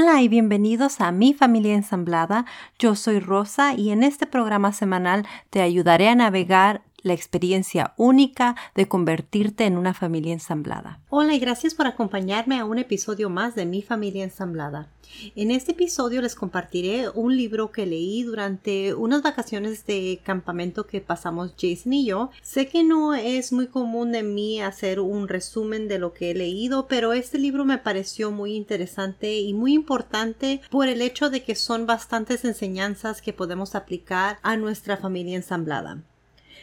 Hola y bienvenidos a Mi Familia Ensamblada. Yo soy Rosa y en este programa semanal te ayudaré a navegar la experiencia única de convertirte en una familia ensamblada. Hola y gracias por acompañarme a un episodio más de Mi familia ensamblada. En este episodio les compartiré un libro que leí durante unas vacaciones de campamento que pasamos Jason y yo. Sé que no es muy común de mí hacer un resumen de lo que he leído, pero este libro me pareció muy interesante y muy importante por el hecho de que son bastantes enseñanzas que podemos aplicar a nuestra familia ensamblada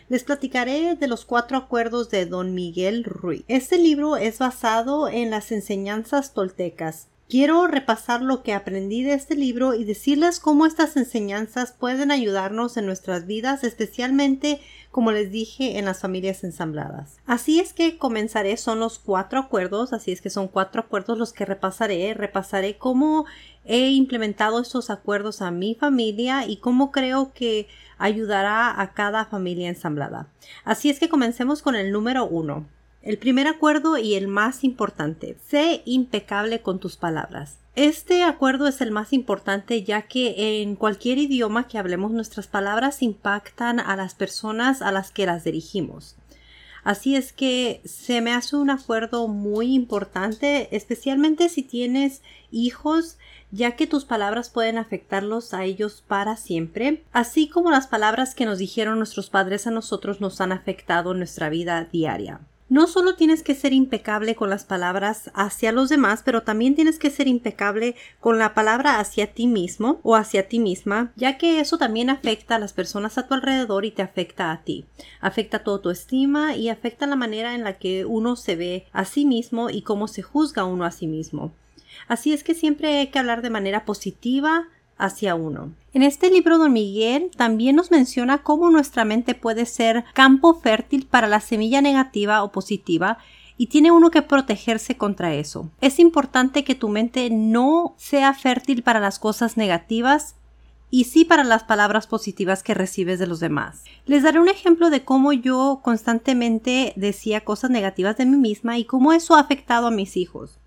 les platicaré de los cuatro acuerdos de don Miguel Ruiz. Este libro es basado en las enseñanzas toltecas. Quiero repasar lo que aprendí de este libro y decirles cómo estas enseñanzas pueden ayudarnos en nuestras vidas, especialmente, como les dije, en las familias ensambladas. Así es que comenzaré, son los cuatro acuerdos, así es que son cuatro acuerdos los que repasaré. Repasaré cómo he implementado estos acuerdos a mi familia y cómo creo que ayudará a cada familia ensamblada. Así es que comencemos con el número uno. El primer acuerdo y el más importante. Sé impecable con tus palabras. Este acuerdo es el más importante ya que en cualquier idioma que hablemos nuestras palabras impactan a las personas a las que las dirigimos. Así es que se me hace un acuerdo muy importante, especialmente si tienes hijos, ya que tus palabras pueden afectarlos a ellos para siempre, así como las palabras que nos dijeron nuestros padres a nosotros nos han afectado en nuestra vida diaria. No solo tienes que ser impecable con las palabras hacia los demás, pero también tienes que ser impecable con la palabra hacia ti mismo o hacia ti misma, ya que eso también afecta a las personas a tu alrededor y te afecta a ti. Afecta tu estima y afecta la manera en la que uno se ve a sí mismo y cómo se juzga uno a sí mismo. Así es que siempre hay que hablar de manera positiva, hacia uno. En este libro, don Miguel también nos menciona cómo nuestra mente puede ser campo fértil para la semilla negativa o positiva y tiene uno que protegerse contra eso. Es importante que tu mente no sea fértil para las cosas negativas y sí para las palabras positivas que recibes de los demás. Les daré un ejemplo de cómo yo constantemente decía cosas negativas de mí misma y cómo eso ha afectado a mis hijos.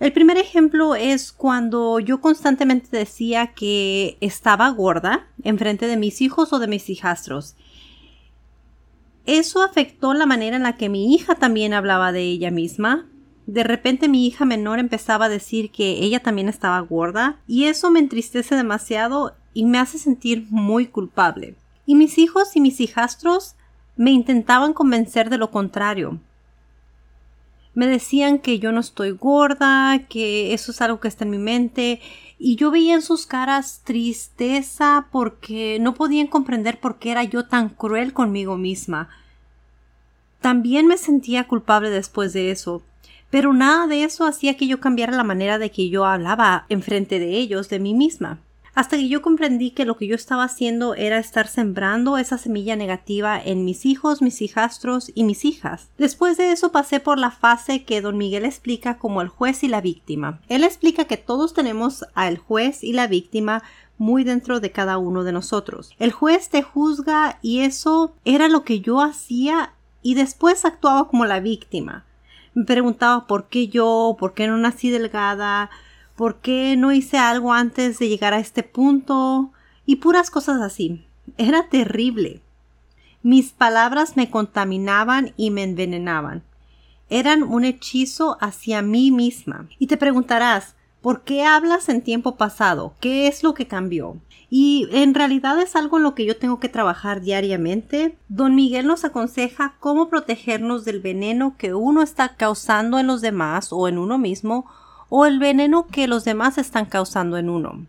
El primer ejemplo es cuando yo constantemente decía que estaba gorda en frente de mis hijos o de mis hijastros. Eso afectó la manera en la que mi hija también hablaba de ella misma. De repente mi hija menor empezaba a decir que ella también estaba gorda y eso me entristece demasiado y me hace sentir muy culpable. Y mis hijos y mis hijastros me intentaban convencer de lo contrario me decían que yo no estoy gorda, que eso es algo que está en mi mente, y yo veía en sus caras tristeza porque no podían comprender por qué era yo tan cruel conmigo misma. También me sentía culpable después de eso, pero nada de eso hacía que yo cambiara la manera de que yo hablaba enfrente de ellos de mí misma hasta que yo comprendí que lo que yo estaba haciendo era estar sembrando esa semilla negativa en mis hijos, mis hijastros y mis hijas. Después de eso pasé por la fase que don Miguel explica como el juez y la víctima. Él explica que todos tenemos al juez y la víctima muy dentro de cada uno de nosotros. El juez te juzga y eso era lo que yo hacía y después actuaba como la víctima. Me preguntaba por qué yo, por qué no nací delgada, ¿Por qué no hice algo antes de llegar a este punto? Y puras cosas así. Era terrible. Mis palabras me contaminaban y me envenenaban. Eran un hechizo hacia mí misma. Y te preguntarás, ¿por qué hablas en tiempo pasado? ¿Qué es lo que cambió? Y en realidad es algo en lo que yo tengo que trabajar diariamente. Don Miguel nos aconseja cómo protegernos del veneno que uno está causando en los demás o en uno mismo o el veneno que los demás están causando en uno.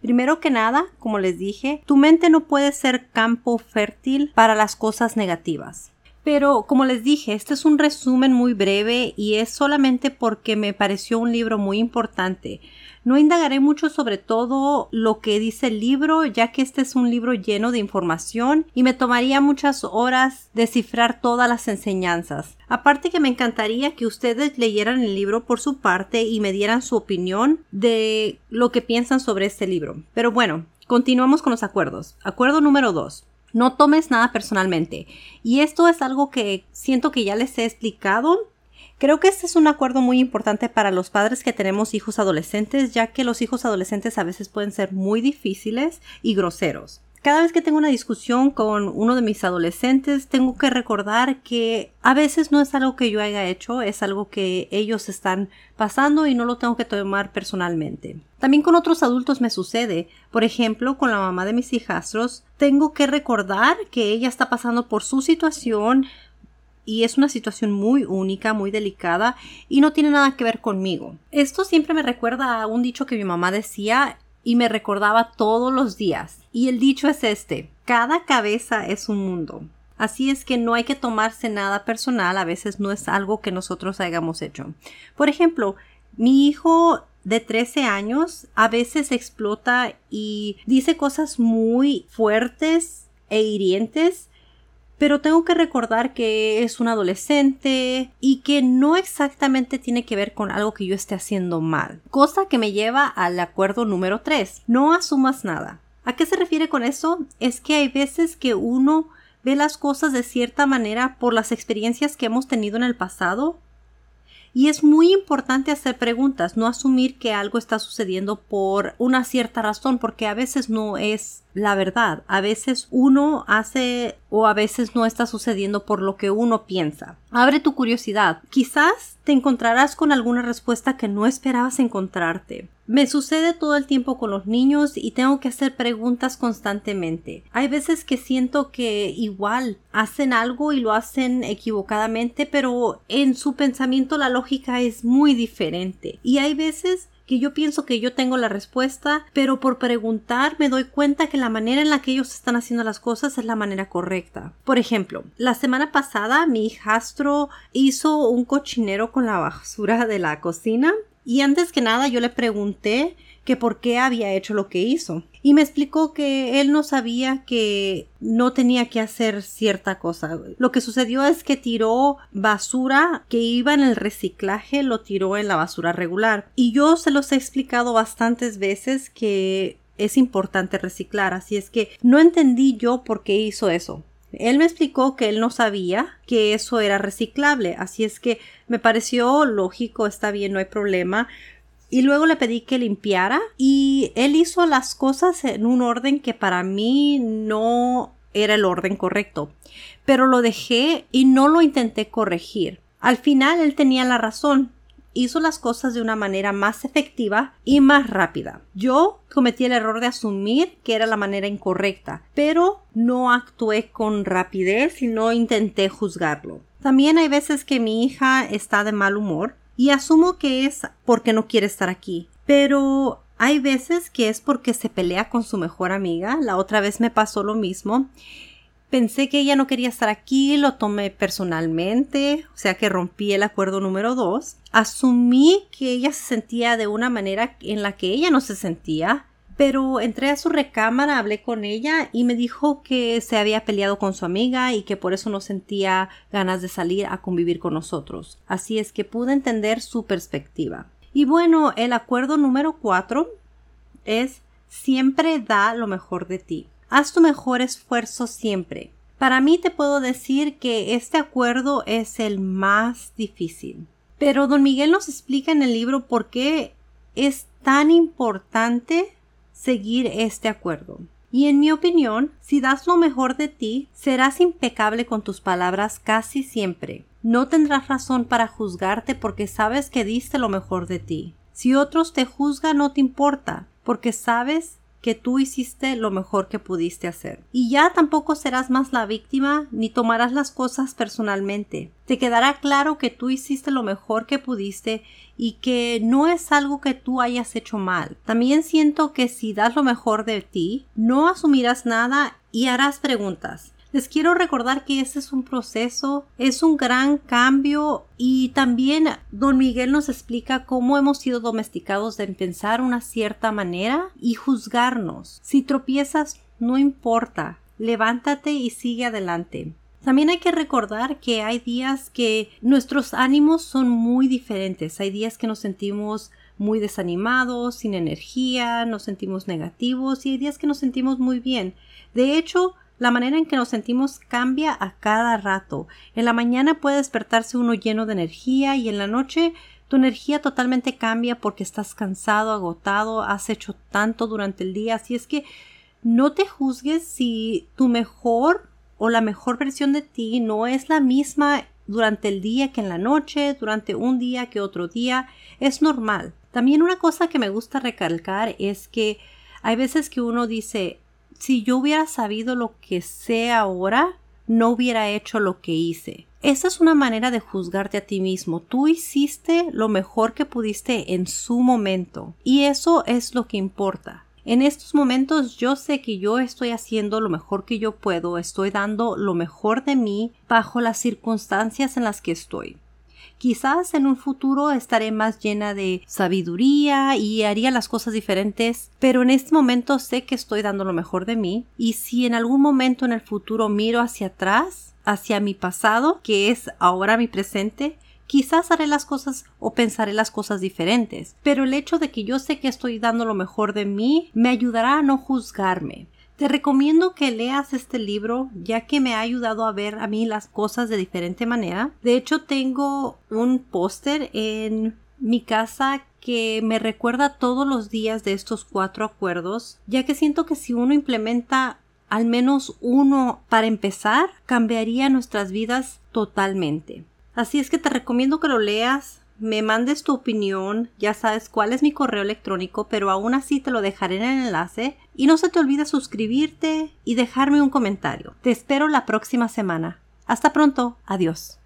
Primero que nada, como les dije, tu mente no puede ser campo fértil para las cosas negativas. Pero como les dije, este es un resumen muy breve y es solamente porque me pareció un libro muy importante. No indagaré mucho sobre todo lo que dice el libro, ya que este es un libro lleno de información y me tomaría muchas horas descifrar todas las enseñanzas. Aparte que me encantaría que ustedes leyeran el libro por su parte y me dieran su opinión de lo que piensan sobre este libro. Pero bueno, continuamos con los acuerdos. Acuerdo número 2. No tomes nada personalmente. Y esto es algo que siento que ya les he explicado Creo que este es un acuerdo muy importante para los padres que tenemos hijos adolescentes, ya que los hijos adolescentes a veces pueden ser muy difíciles y groseros. Cada vez que tengo una discusión con uno de mis adolescentes, tengo que recordar que a veces no es algo que yo haya hecho, es algo que ellos están pasando y no lo tengo que tomar personalmente. También con otros adultos me sucede. Por ejemplo, con la mamá de mis hijastros, tengo que recordar que ella está pasando por su situación y es una situación muy única, muy delicada y no tiene nada que ver conmigo. Esto siempre me recuerda a un dicho que mi mamá decía y me recordaba todos los días. Y el dicho es este, cada cabeza es un mundo. Así es que no hay que tomarse nada personal, a veces no es algo que nosotros hayamos hecho. Por ejemplo, mi hijo de 13 años a veces explota y dice cosas muy fuertes e hirientes pero tengo que recordar que es un adolescente y que no exactamente tiene que ver con algo que yo esté haciendo mal. Cosa que me lleva al acuerdo número 3. No asumas nada. ¿A qué se refiere con eso? Es que hay veces que uno ve las cosas de cierta manera por las experiencias que hemos tenido en el pasado y es muy importante hacer preguntas, no asumir que algo está sucediendo por una cierta razón, porque a veces no es la verdad. A veces uno hace o a veces no está sucediendo por lo que uno piensa. Abre tu curiosidad. Quizás te encontrarás con alguna respuesta que no esperabas encontrarte. Me sucede todo el tiempo con los niños y tengo que hacer preguntas constantemente. Hay veces que siento que igual hacen algo y lo hacen equivocadamente, pero en su pensamiento la lógica es muy diferente. Y hay veces que yo pienso que yo tengo la respuesta, pero por preguntar me doy cuenta que la manera en la que ellos están haciendo las cosas es la manera correcta. Por ejemplo, la semana pasada mi hijastro hizo un cochinero con la basura de la cocina y antes que nada yo le pregunté que por qué había hecho lo que hizo. Y me explicó que él no sabía que no tenía que hacer cierta cosa. Lo que sucedió es que tiró basura que iba en el reciclaje, lo tiró en la basura regular. Y yo se los he explicado bastantes veces que es importante reciclar, así es que no entendí yo por qué hizo eso. Él me explicó que él no sabía que eso era reciclable, así es que me pareció lógico, está bien, no hay problema y luego le pedí que limpiara y él hizo las cosas en un orden que para mí no era el orden correcto. Pero lo dejé y no lo intenté corregir. Al final él tenía la razón. Hizo las cosas de una manera más efectiva y más rápida. Yo cometí el error de asumir que era la manera incorrecta, pero no actué con rapidez y no intenté juzgarlo. También hay veces que mi hija está de mal humor y asumo que es porque no quiere estar aquí. Pero hay veces que es porque se pelea con su mejor amiga. La otra vez me pasó lo mismo. Pensé que ella no quería estar aquí, lo tomé personalmente, o sea que rompí el acuerdo número dos. Asumí que ella se sentía de una manera en la que ella no se sentía pero entré a su recámara, hablé con ella y me dijo que se había peleado con su amiga y que por eso no sentía ganas de salir a convivir con nosotros. Así es que pude entender su perspectiva. Y bueno, el acuerdo número cuatro es siempre da lo mejor de ti. Haz tu mejor esfuerzo siempre. Para mí te puedo decir que este acuerdo es el más difícil. Pero don Miguel nos explica en el libro por qué es tan importante seguir este acuerdo. Y en mi opinión, si das lo mejor de ti, serás impecable con tus palabras casi siempre. No tendrás razón para juzgarte porque sabes que diste lo mejor de ti. Si otros te juzgan no te importa, porque sabes que tú hiciste lo mejor que pudiste hacer. Y ya tampoco serás más la víctima ni tomarás las cosas personalmente. Te quedará claro que tú hiciste lo mejor que pudiste y que no es algo que tú hayas hecho mal. También siento que si das lo mejor de ti, no asumirás nada y harás preguntas. Les quiero recordar que este es un proceso, es un gran cambio y también don Miguel nos explica cómo hemos sido domesticados de pensar una cierta manera y juzgarnos. Si tropiezas, no importa, levántate y sigue adelante. También hay que recordar que hay días que nuestros ánimos son muy diferentes. Hay días que nos sentimos muy desanimados, sin energía, nos sentimos negativos y hay días que nos sentimos muy bien. De hecho, La manera en que nos sentimos cambia a cada rato. En la mañana puede despertarse uno lleno de energía y en la noche tu energía totalmente cambia porque estás cansado, agotado, has hecho tanto durante el día. Así es que no te juzgues si tu mejor o la mejor versión de ti no es la misma durante el día que en la noche, durante un día que otro día. Es normal. También una cosa que me gusta recalcar es que hay veces que uno dice, si yo hubiera sabido lo que sé ahora, no hubiera hecho lo que hice. Esa es una manera de juzgarte a ti mismo. Tú hiciste lo mejor que pudiste en su momento y eso es lo que importa. En estos momentos yo sé que yo estoy haciendo lo mejor que yo puedo, estoy dando lo mejor de mí bajo las circunstancias en las que estoy. Quizás en un futuro estaré más llena de sabiduría y haría las cosas diferentes, pero en este momento sé que estoy dando lo mejor de mí y si en algún momento en el futuro miro hacia atrás, hacia mi pasado, que es ahora mi presente, quizás haré las cosas o pensaré las cosas diferentes, pero el hecho de que yo sé que estoy dando lo mejor de mí me ayudará a no juzgarme. Te recomiendo que leas este libro ya que me ha ayudado a ver a mí las cosas de diferente manera. De hecho, tengo un póster en mi casa que me recuerda todos los días de estos cuatro acuerdos, ya que siento que si uno implementa al menos uno para empezar, cambiaría nuestras vidas totalmente. Así es que te recomiendo que lo leas, me mandes tu opinión, ya sabes cuál es mi correo electrónico, pero aún así te lo dejaré en el enlace y no se te olvide suscribirte y dejarme un comentario. Te espero la próxima semana. Hasta pronto, adiós.